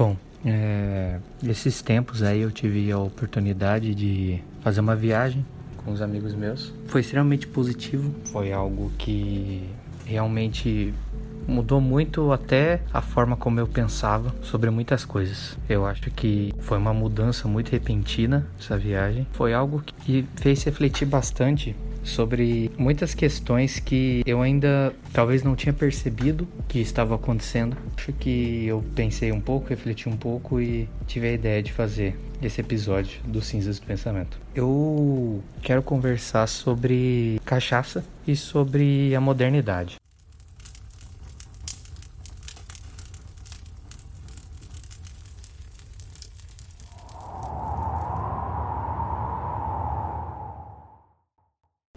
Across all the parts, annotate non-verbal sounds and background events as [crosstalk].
Bom, é, esses tempos aí eu tive a oportunidade de fazer uma viagem com os amigos meus. Foi extremamente positivo, foi algo que realmente mudou muito até a forma como eu pensava sobre muitas coisas. Eu acho que foi uma mudança muito repentina essa viagem. Foi algo que fez refletir bastante sobre muitas questões que eu ainda talvez não tinha percebido que estava acontecendo. Acho que eu pensei um pouco, refleti um pouco e tive a ideia de fazer esse episódio do Cinzas do Pensamento. Eu quero conversar sobre cachaça e sobre a modernidade.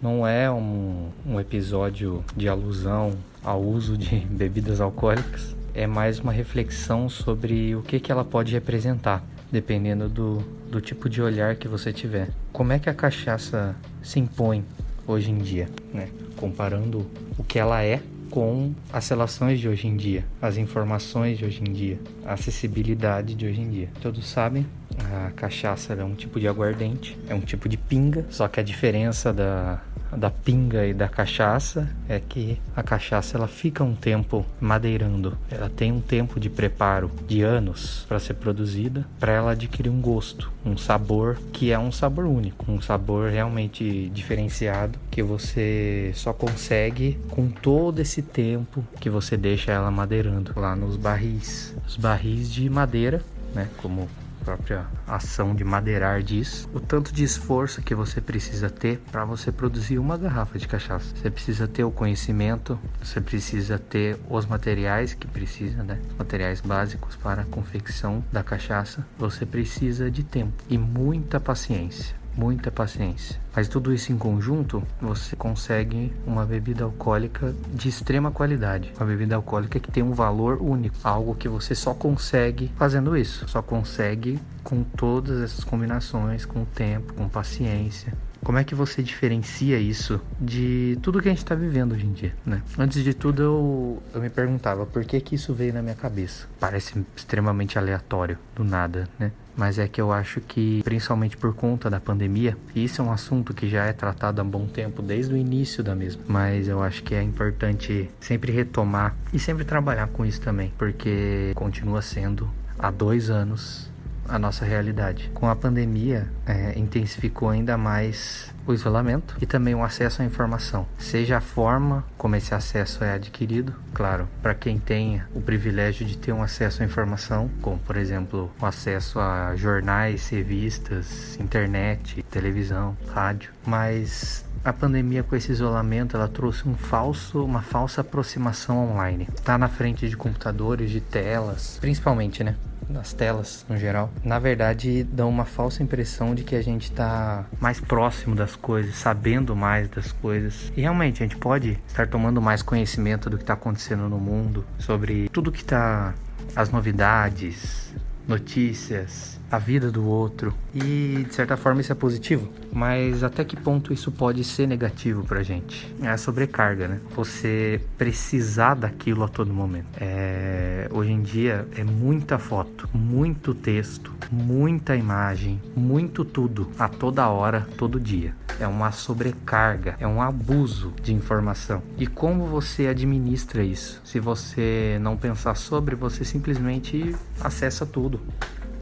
Não é um, um episódio de alusão ao uso de [laughs] bebidas alcoólicas, é mais uma reflexão sobre o que, que ela pode representar, dependendo do, do tipo de olhar que você tiver. Como é que a cachaça se impõe hoje em dia, né? comparando o que ela é com as relações de hoje em dia, as informações de hoje em dia, a acessibilidade de hoje em dia. Todos sabem a cachaça é um tipo de aguardente, é um tipo de pinga, só que a diferença da, da pinga e da cachaça é que a cachaça ela fica um tempo madeirando, ela tem um tempo de preparo de anos para ser produzida, para ela adquirir um gosto, um sabor que é um sabor único, um sabor realmente diferenciado que você só consegue com todo esse tempo que você deixa ela madeirando lá nos barris, os barris de madeira, né, como própria ação de madeirar diz, o tanto de esforço que você precisa ter para você produzir uma garrafa de cachaça. Você precisa ter o conhecimento, você precisa ter os materiais que precisa, né? Materiais básicos para a confecção da cachaça. Você precisa de tempo e muita paciência muita paciência. Mas tudo isso em conjunto, você consegue uma bebida alcoólica de extrema qualidade. Uma bebida alcoólica que tem um valor único. Algo que você só consegue fazendo isso. Só consegue com todas essas combinações, com tempo, com paciência. Como é que você diferencia isso de tudo que a gente está vivendo hoje em dia, né? Antes de tudo, eu, eu me perguntava por que que isso veio na minha cabeça. Parece extremamente aleatório, do nada, né? Mas é que eu acho que, principalmente por conta da pandemia, isso é um assunto que já é tratado há bom tempo, desde o início da mesma, mas eu acho que é importante sempre retomar e sempre trabalhar com isso também, porque continua sendo há dois anos a nossa realidade. Com a pandemia, é, intensificou ainda mais o isolamento e também o acesso à informação, seja a forma como esse acesso é adquirido, claro, para quem tenha o privilégio de ter um acesso à informação, como por exemplo o acesso a jornais, revistas, internet, televisão, rádio, mas a pandemia com esse isolamento ela trouxe um falso, uma falsa aproximação online. Tá na frente de computadores, de telas, principalmente, né? Nas telas no geral, na verdade dão uma falsa impressão de que a gente está mais próximo das coisas, sabendo mais das coisas. E realmente a gente pode estar tomando mais conhecimento do que está acontecendo no mundo, sobre tudo que está as novidades, notícias, a vida do outro. E de certa forma isso é positivo, mas até que ponto isso pode ser negativo pra gente? É a sobrecarga, né? Você precisar daquilo a todo momento. É... Hoje em dia é muita foto, muito texto, muita imagem, muito tudo a toda hora, todo dia. É uma sobrecarga, é um abuso de informação. E como você administra isso? Se você não pensar sobre, você simplesmente acessa tudo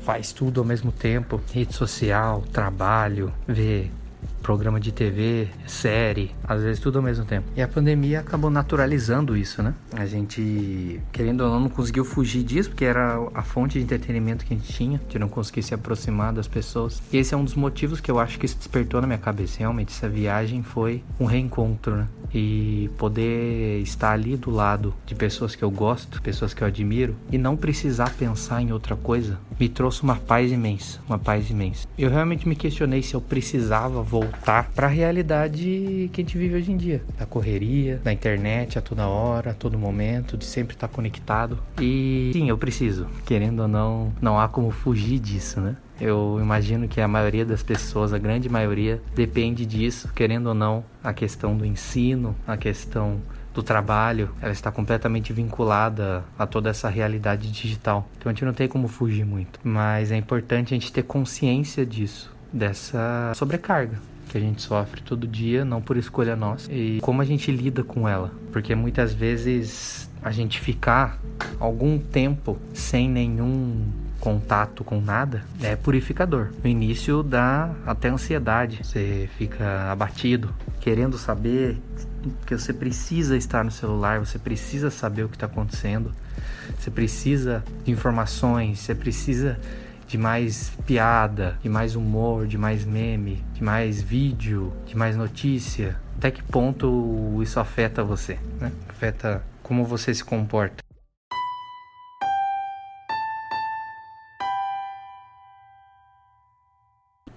faz tudo ao mesmo tempo, rede social, trabalho, vê programa de TV, série, às vezes tudo ao mesmo tempo. E a pandemia acabou naturalizando isso, né? A gente, querendo ou não, não conseguiu fugir disso, porque era a fonte de entretenimento que a gente tinha, de não conseguir se aproximar das pessoas. E esse é um dos motivos que eu acho que isso despertou na minha cabeça. Realmente, essa viagem foi um reencontro, né? E poder estar ali do lado de pessoas que eu gosto, pessoas que eu admiro, e não precisar pensar em outra coisa, me trouxe uma paz imensa, uma paz imensa. Eu realmente me questionei se eu precisava voltar para a realidade que a gente vive hoje em dia, da correria, da internet a toda hora, a todo momento, de sempre estar conectado. E sim, eu preciso, querendo ou não, não há como fugir disso, né? Eu imagino que a maioria das pessoas, a grande maioria, depende disso, querendo ou não, a questão do ensino, a questão do trabalho, ela está completamente vinculada a toda essa realidade digital. Então a gente não tem como fugir muito, mas é importante a gente ter consciência disso, dessa sobrecarga que a gente sofre todo dia, não por escolha nossa, e como a gente lida com ela, porque muitas vezes a gente ficar algum tempo sem nenhum contato com nada é purificador. No início dá até ansiedade, você fica abatido, querendo saber que você precisa estar no celular, você precisa saber o que está acontecendo, você precisa de informações, você precisa de mais piada, de mais humor, de mais meme, de mais vídeo, de mais notícia. Até que ponto isso afeta você, né? Afeta como você se comporta.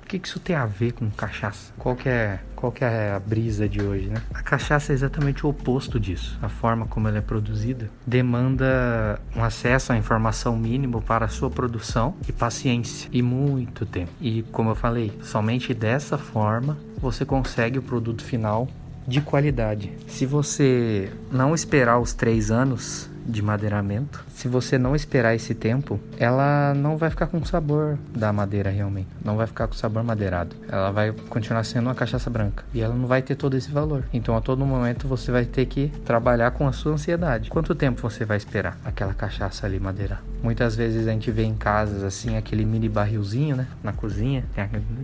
O que, que isso tem a ver com cachaça? Qual que, é, qual que é a brisa de hoje, né? A cachaça é exatamente o oposto disso. A forma como ela é produzida demanda um acesso à informação mínimo para a sua produção e paciência e muito tempo. E como eu falei, somente dessa forma você consegue o produto final de qualidade. Se você não esperar os três anos de madeiramento, se você não esperar esse tempo, ela não vai ficar com sabor da madeira realmente. Não vai ficar com sabor madeirado. Ela vai continuar sendo uma cachaça branca. E ela não vai ter todo esse valor. Então a todo momento você vai ter que trabalhar com a sua ansiedade. Quanto tempo você vai esperar aquela cachaça ali madeirar? Muitas vezes a gente vê em casas assim aquele mini barrilzinho, né? Na cozinha,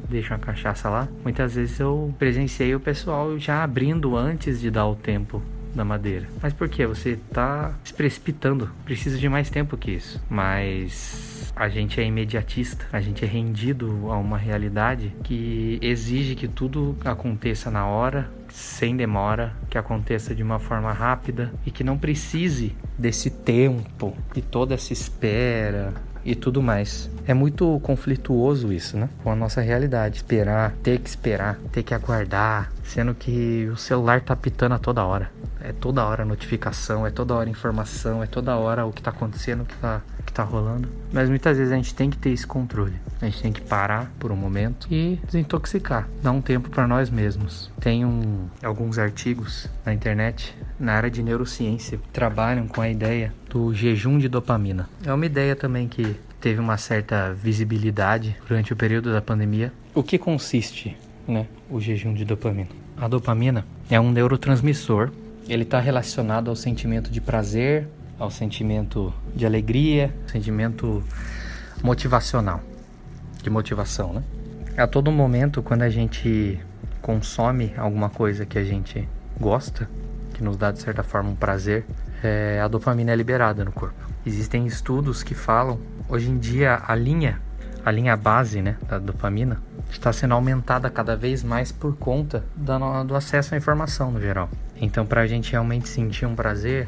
deixa uma cachaça lá. Muitas vezes eu presenciei o pessoal já abrindo antes de dar o tempo da madeira. Mas por que? Você está se precipitando. Precisa de mais tempo que isso. Mas a gente é imediatista, a gente é rendido a uma realidade que exige que tudo aconteça na hora, sem demora, que aconteça de uma forma rápida e que não precise desse tempo e toda essa espera e tudo mais. É muito conflituoso isso, né? Com a nossa realidade. Esperar, ter que esperar, ter que aguardar, sendo que o celular tá pitando a toda hora. É toda hora notificação, é toda hora informação, é toda hora o que tá acontecendo, o que tá, o que tá rolando. Mas muitas vezes a gente tem que ter esse controle. A gente tem que parar por um momento e desintoxicar, dar um tempo para nós mesmos. Tem um, alguns artigos na internet na área de neurociência que trabalham com a ideia do jejum de dopamina. É uma ideia também que teve uma certa visibilidade durante o período da pandemia. O que consiste, né, o jejum de dopamina? A dopamina é um neurotransmissor. Ele está relacionado ao sentimento de prazer, ao sentimento de alegria, sentimento motivacional, de motivação, né? A todo momento, quando a gente consome alguma coisa que a gente gosta, que nos dá de certa forma um prazer, é, a dopamina é liberada no corpo. Existem estudos que falam, hoje em dia a linha, a linha base né, da dopamina está sendo aumentada cada vez mais por conta do, acesso à informação no geral. Então, para a gente realmente sentir um prazer,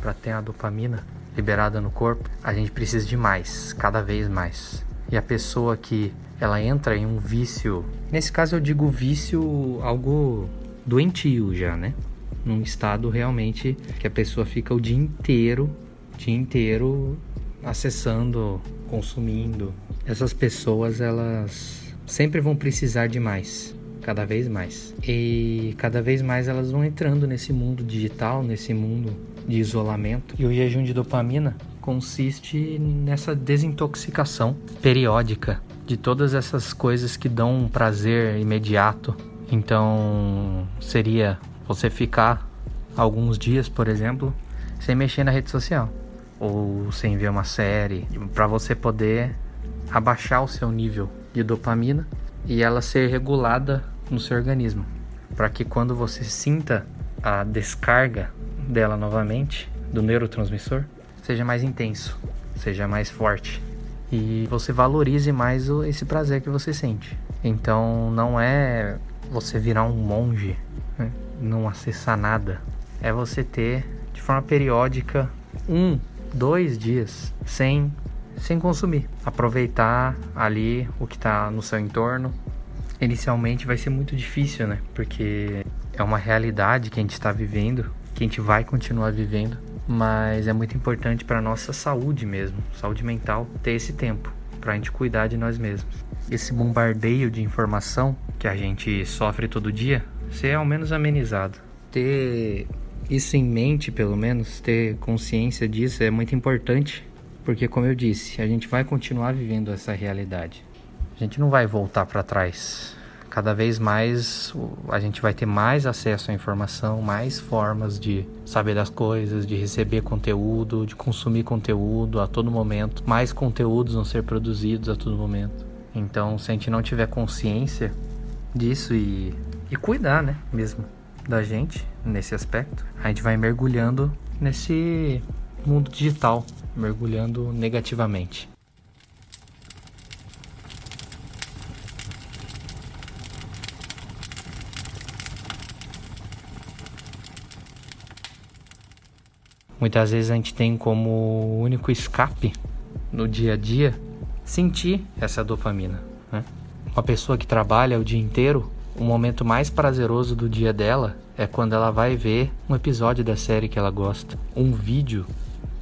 para ter a dopamina liberada no corpo, a gente precisa de mais, cada vez mais. E a pessoa que ela entra em um vício, nesse caso eu digo vício algo doentio já, né? num estado realmente que a pessoa fica o dia inteiro, dia inteiro acessando, consumindo. Essas pessoas elas sempre vão precisar de mais, cada vez mais. E cada vez mais elas vão entrando nesse mundo digital, nesse mundo de isolamento. E o jejum de dopamina consiste nessa desintoxicação periódica de todas essas coisas que dão um prazer imediato. Então, seria você ficar alguns dias, por exemplo, sem mexer na rede social ou sem ver uma série, para você poder abaixar o seu nível de dopamina e ela ser regulada no seu organismo, para que quando você sinta a descarga dela novamente do neurotransmissor, seja mais intenso, seja mais forte e você valorize mais esse prazer que você sente. Então não é você virar um monge né? não acessar nada, é você ter de forma periódica um, dois dias sem sem consumir, aproveitar ali o que está no seu entorno. Inicialmente vai ser muito difícil, né? Porque é uma realidade que a gente está vivendo, que a gente vai continuar vivendo, mas é muito importante para nossa saúde mesmo, saúde mental, ter esse tempo para a gente cuidar de nós mesmos. Esse bombardeio de informação que a gente sofre todo dia ser ao menos amenizado. Ter isso em mente, pelo menos, ter consciência disso é muito importante, porque, como eu disse, a gente vai continuar vivendo essa realidade. A gente não vai voltar para trás. Cada vez mais a gente vai ter mais acesso à informação, mais formas de saber das coisas, de receber conteúdo, de consumir conteúdo a todo momento. Mais conteúdos vão ser produzidos a todo momento. Então, se a gente não tiver consciência disso e, e cuidar, né, mesmo da gente nesse aspecto, a gente vai mergulhando nesse mundo digital, mergulhando negativamente. Muitas vezes a gente tem como único escape no dia a dia sentir essa dopamina. Né? Uma pessoa que trabalha o dia inteiro, o momento mais prazeroso do dia dela é quando ela vai ver um episódio da série que ela gosta, um vídeo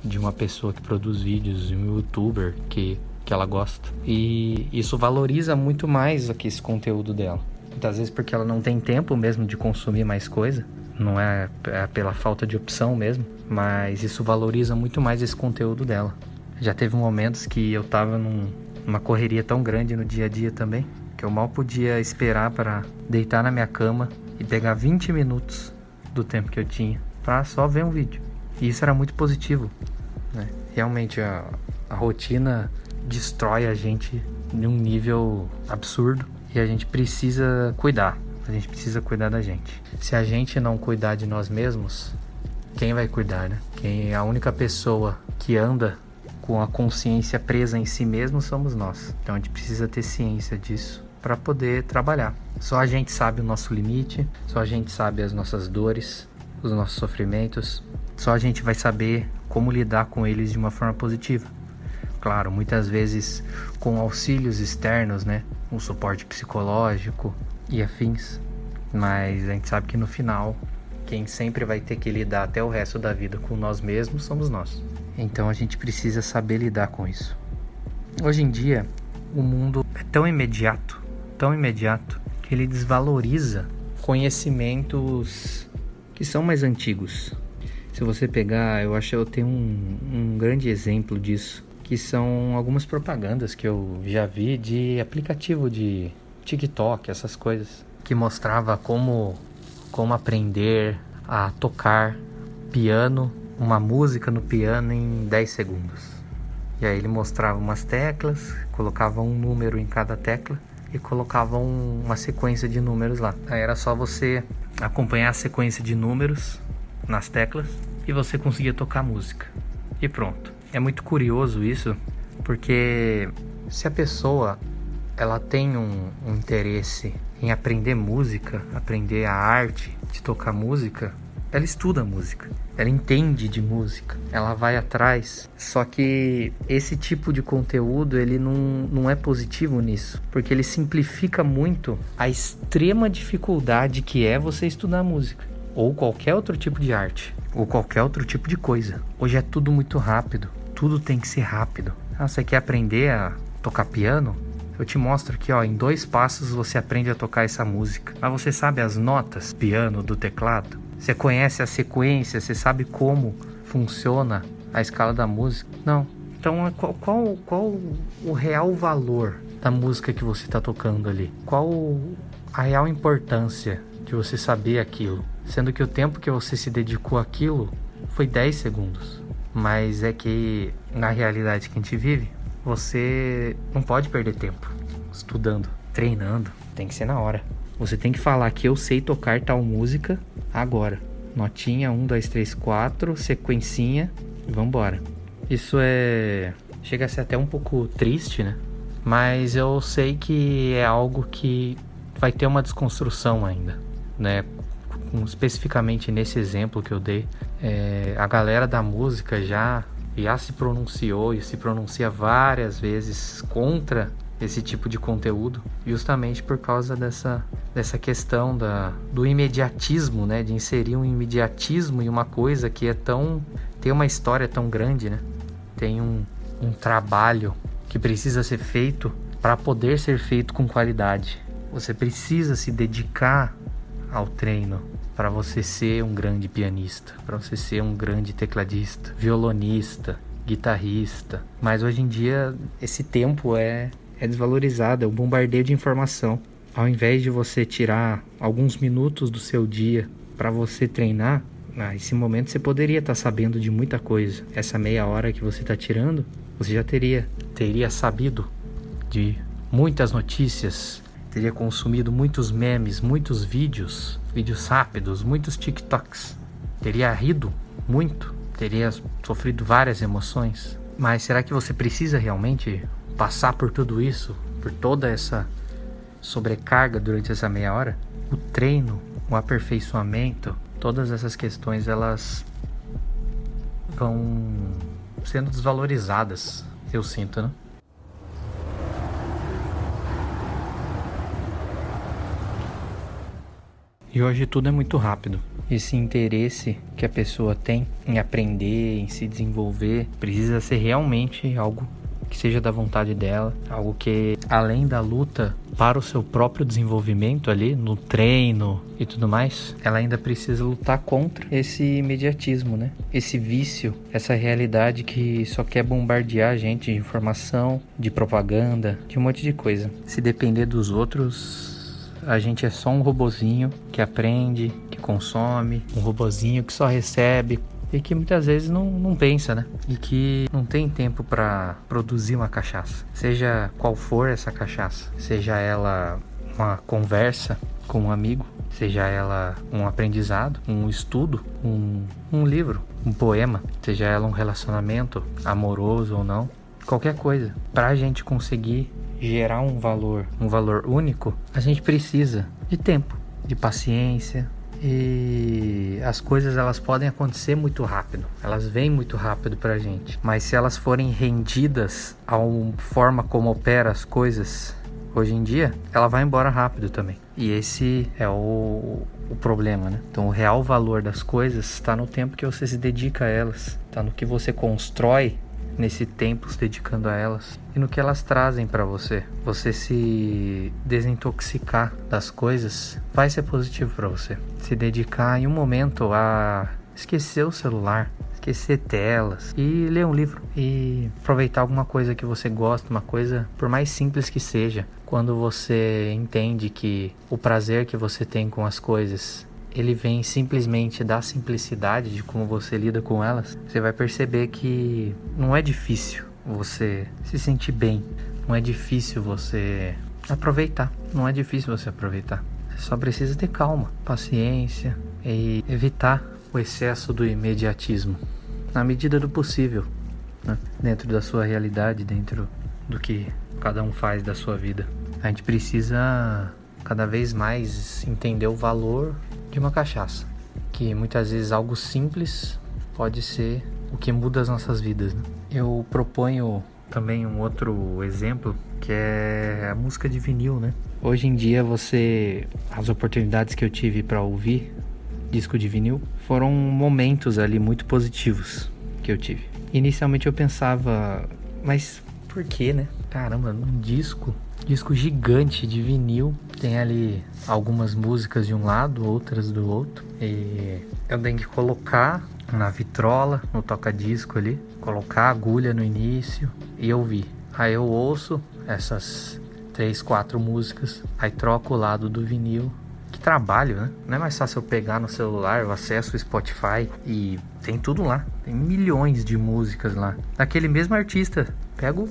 de uma pessoa que produz vídeos, de um youtuber que, que ela gosta. E isso valoriza muito mais aqui esse conteúdo dela. Muitas vezes porque ela não tem tempo mesmo de consumir mais coisa, não é, é pela falta de opção mesmo, mas isso valoriza muito mais esse conteúdo dela. Já teve momentos que eu tava num, numa correria tão grande no dia a dia também, que eu mal podia esperar para deitar na minha cama e pegar 20 minutos do tempo que eu tinha para só ver um vídeo. E isso era muito positivo. Né? Realmente a, a rotina destrói a gente de um nível absurdo e a gente precisa cuidar. A gente precisa cuidar da gente. Se a gente não cuidar de nós mesmos, quem vai cuidar, né? Quem a única pessoa que anda com a consciência presa em si mesmo somos nós. Então a gente precisa ter ciência disso para poder trabalhar. Só a gente sabe o nosso limite, só a gente sabe as nossas dores, os nossos sofrimentos, só a gente vai saber como lidar com eles de uma forma positiva. Claro, muitas vezes com auxílios externos, né? Um suporte psicológico e afins. Mas a gente sabe que no final, quem sempre vai ter que lidar até o resto da vida com nós mesmos somos nós. Então a gente precisa saber lidar com isso. Hoje em dia, o mundo é tão imediato, tão imediato, que ele desvaloriza conhecimentos que são mais antigos. Se você pegar, eu acho que eu tenho um, um grande exemplo disso, que são algumas propagandas que eu já vi de aplicativo de TikTok, essas coisas, que mostrava como como aprender a tocar piano uma música no piano em 10 segundos. E aí ele mostrava umas teclas, colocava um número em cada tecla e colocava um, uma sequência de números lá. Aí era só você acompanhar a sequência de números nas teclas e você conseguia tocar música. E pronto. É muito curioso isso, porque se a pessoa ela tem um, um interesse em aprender música, aprender a arte de tocar música, ela estuda música, ela entende de música, ela vai atrás. Só que esse tipo de conteúdo ele não, não é positivo nisso, porque ele simplifica muito a extrema dificuldade que é você estudar música ou qualquer outro tipo de arte ou qualquer outro tipo de coisa. Hoje é tudo muito rápido, tudo tem que ser rápido. Ah, você quer aprender a tocar piano? Eu te mostro aqui, ó, em dois passos você aprende a tocar essa música. Mas você sabe as notas piano do teclado? Você conhece a sequência? Você sabe como funciona a escala da música? Não. Então, é qual, qual, qual o real valor da música que você está tocando ali? Qual a real importância de você saber aquilo? Sendo que o tempo que você se dedicou àquilo foi 10 segundos. Mas é que na realidade que a gente vive, você não pode perder tempo estudando, treinando. Tem que ser na hora. Você tem que falar que eu sei tocar tal música agora. Notinha 1, 2, 3, 4, sequencinha vambora. Isso é. Chega a ser até um pouco triste, né? Mas eu sei que é algo que vai ter uma desconstrução ainda, né? Especificamente nesse exemplo que eu dei, é, a galera da música já já se pronunciou e se pronuncia várias vezes contra esse tipo de conteúdo, justamente por causa dessa, dessa questão da, do imediatismo, né? De inserir um imediatismo em uma coisa que é tão. tem uma história tão grande, né? Tem um, um trabalho que precisa ser feito para poder ser feito com qualidade. Você precisa se dedicar ao treino para você ser um grande pianista, para você ser um grande tecladista, violonista, guitarrista. Mas hoje em dia esse tempo é é desvalorizado, é um bombardeio de informação. Ao invés de você tirar alguns minutos do seu dia para você treinar, ah, esse momento você poderia estar tá sabendo de muita coisa. Essa meia hora que você está tirando, você já teria teria sabido de muitas notícias, teria consumido muitos memes, muitos vídeos, vídeos rápidos, muitos TikToks. Teria rido muito, teria sofrido várias emoções. Mas será que você precisa realmente passar por tudo isso, por toda essa sobrecarga durante essa meia hora? O treino, o aperfeiçoamento, todas essas questões elas vão sendo desvalorizadas, eu sinto, né? E hoje tudo é muito rápido. Esse interesse que a pessoa tem em aprender, em se desenvolver, precisa ser realmente algo que seja da vontade dela, algo que além da luta para o seu próprio desenvolvimento ali no treino e tudo mais, ela ainda precisa lutar contra esse imediatismo, né? Esse vício, essa realidade que só quer bombardear a gente de informação, de propaganda, de um monte de coisa. Se depender dos outros, a gente é só um robozinho que aprende, que consome, um robozinho que só recebe e que muitas vezes não, não pensa, né? E que não tem tempo para produzir uma cachaça, seja qual for essa cachaça, seja ela uma conversa com um amigo, seja ela um aprendizado, um estudo, um, um livro, um poema, seja ela um relacionamento amoroso ou não, qualquer coisa, para a gente conseguir gerar um valor, um valor único, a gente precisa de tempo, de paciência, e as coisas elas podem acontecer muito rápido, elas vêm muito rápido para a gente, mas se elas forem rendidas à forma como opera as coisas hoje em dia, ela vai embora rápido também. E esse é o, o problema, né? Então o real valor das coisas está no tempo que você se dedica a elas, está no que você constrói nesse tempo se dedicando a elas e no que elas trazem para você. Você se desintoxicar das coisas vai ser positivo para você. Se dedicar em um momento a esquecer o celular, esquecer telas e ler um livro e aproveitar alguma coisa que você gosta, uma coisa por mais simples que seja. Quando você entende que o prazer que você tem com as coisas ele vem simplesmente da simplicidade de como você lida com elas, você vai perceber que não é difícil você se sentir bem, não é difícil você aproveitar, não é difícil você aproveitar. Você só precisa ter calma, paciência e evitar o excesso do imediatismo, na medida do possível, né? dentro da sua realidade, dentro do que cada um faz da sua vida. A gente precisa cada vez mais entender o valor de uma cachaça, que muitas vezes algo simples pode ser o que muda as nossas vidas. Né? Eu proponho também um outro exemplo que é a música de vinil, né? Hoje em dia você as oportunidades que eu tive para ouvir disco de vinil foram momentos ali muito positivos que eu tive. Inicialmente eu pensava, mas por que, né? Caramba, um disco disco gigante de vinil. Tem ali algumas músicas de um lado, outras do outro. E eu tenho que colocar na vitrola, no toca-disco ali, colocar a agulha no início e ouvir. Aí eu ouço essas três, quatro músicas, aí troco o lado do vinil. Que trabalho, né? Não é mais fácil eu pegar no celular, eu acesso o Spotify e tem tudo lá. Tem milhões de músicas lá. Daquele mesmo artista. Pego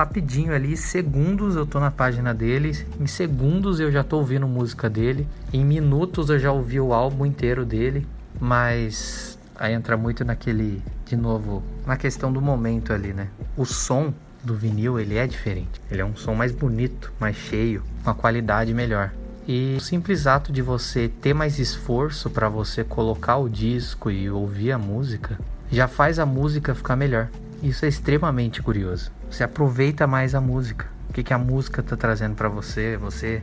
rapidinho ali, segundos eu tô na página dele, em segundos eu já tô ouvindo música dele, em minutos eu já ouvi o álbum inteiro dele, mas aí entra muito naquele, de novo, na questão do momento ali, né? O som do vinil ele é diferente, ele é um som mais bonito, mais cheio, uma qualidade melhor. E o simples ato de você ter mais esforço para você colocar o disco e ouvir a música já faz a música ficar melhor. Isso é extremamente curioso. Você aproveita mais a música. O que, que a música está trazendo para você? Você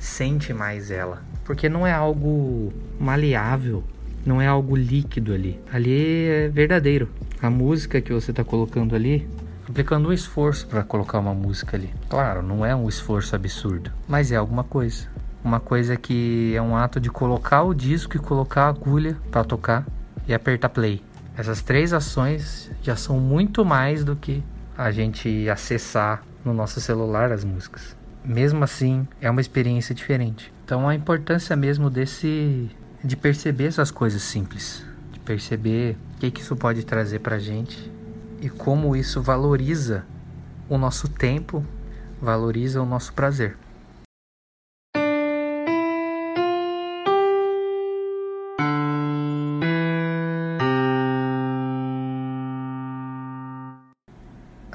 sente mais ela. Porque não é algo maleável, não é algo líquido ali. Ali é verdadeiro. A música que você está colocando ali, aplicando um esforço para colocar uma música ali. Claro, não é um esforço absurdo, mas é alguma coisa. uma coisa que é um ato de colocar o disco e colocar a agulha para tocar e apertar play. Essas três ações já são muito mais do que a gente acessar no nosso celular as músicas. Mesmo assim, é uma experiência diferente. Então, a importância mesmo desse de perceber essas coisas simples, de perceber o que, que isso pode trazer para gente e como isso valoriza o nosso tempo, valoriza o nosso prazer.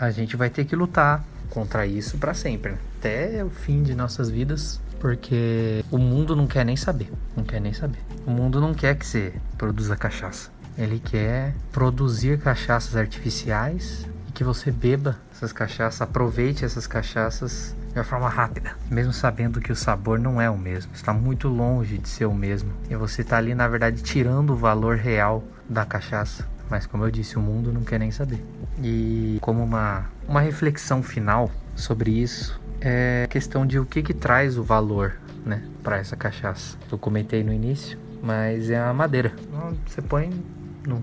A gente vai ter que lutar contra isso para sempre, até o fim de nossas vidas, porque o mundo não quer nem saber, não quer nem saber. O mundo não quer que você produza cachaça. Ele quer produzir cachaças artificiais e que você beba essas cachaças, aproveite essas cachaças de uma forma rápida, mesmo sabendo que o sabor não é o mesmo, está muito longe de ser o mesmo. E você está ali, na verdade, tirando o valor real da cachaça. Mas como eu disse, o mundo não quer nem saber. E como uma, uma reflexão final sobre isso, é a questão de o que, que traz o valor né, para essa cachaça. Eu comentei no início, mas é a madeira. Você põe num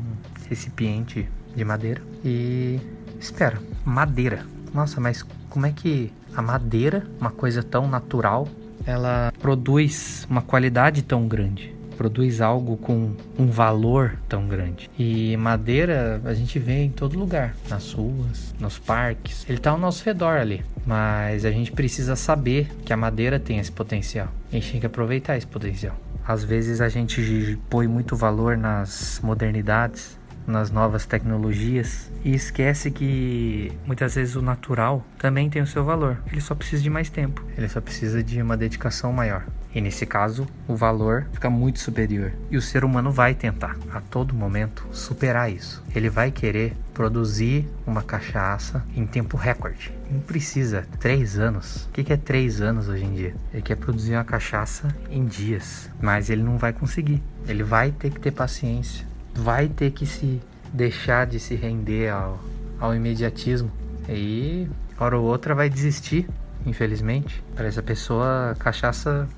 recipiente de madeira e espera. Madeira. Nossa, mas como é que a madeira, uma coisa tão natural, ela produz uma qualidade tão grande? Produz algo com um valor tão grande. E madeira a gente vê em todo lugar, nas ruas, nos parques. Ele está ao nosso redor ali. Mas a gente precisa saber que a madeira tem esse potencial. A gente tem que aproveitar esse potencial. Às vezes a gente põe muito valor nas modernidades, nas novas tecnologias e esquece que muitas vezes o natural também tem o seu valor. Ele só precisa de mais tempo, ele só precisa de uma dedicação maior. E nesse caso, o valor fica muito superior. E o ser humano vai tentar, a todo momento, superar isso. Ele vai querer produzir uma cachaça em tempo recorde. Não precisa três anos. O que é três anos hoje em dia? Ele quer produzir uma cachaça em dias, mas ele não vai conseguir. Ele vai ter que ter paciência, vai ter que se deixar de se render ao, ao imediatismo. E hora ou outra vai desistir, infelizmente. Para essa pessoa, cachaça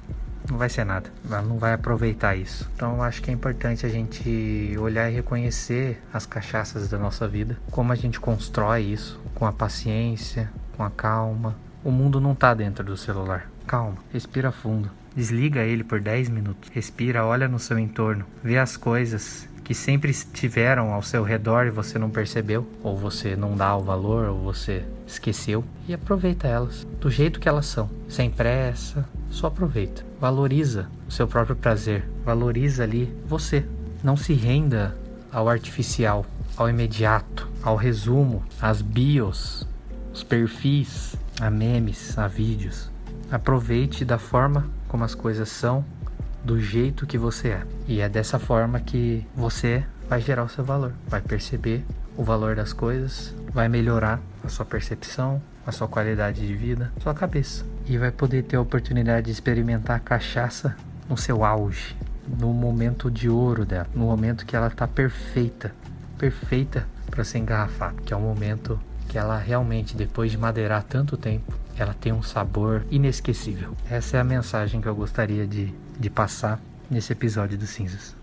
não vai ser nada. Ela não vai aproveitar isso. Então eu acho que é importante a gente olhar e reconhecer as cachaças da nossa vida, como a gente constrói isso com a paciência, com a calma. O mundo não está dentro do celular. Calma, respira fundo. Desliga ele por 10 minutos. Respira, olha no seu entorno, vê as coisas que sempre estiveram ao seu redor e você não percebeu, ou você não dá o valor, ou você esqueceu, e aproveita elas do jeito que elas são, sem pressa, só aproveita. Valoriza o seu próprio prazer, valoriza ali você. Não se renda ao artificial, ao imediato, ao resumo, às bios, os perfis, a memes, a vídeos. Aproveite da forma como as coisas são do jeito que você é. E é dessa forma que você vai gerar o seu valor, vai perceber o valor das coisas, vai melhorar a sua percepção, a sua qualidade de vida, sua cabeça. E vai poder ter a oportunidade de experimentar a cachaça no seu auge, no momento de ouro dela, no momento que ela está perfeita, perfeita para ser engarrafada, que é o momento que ela realmente, depois de madeirar tanto tempo, ela tem um sabor inesquecível. Essa é a mensagem que eu gostaria de, de passar nesse episódio do Cinzas.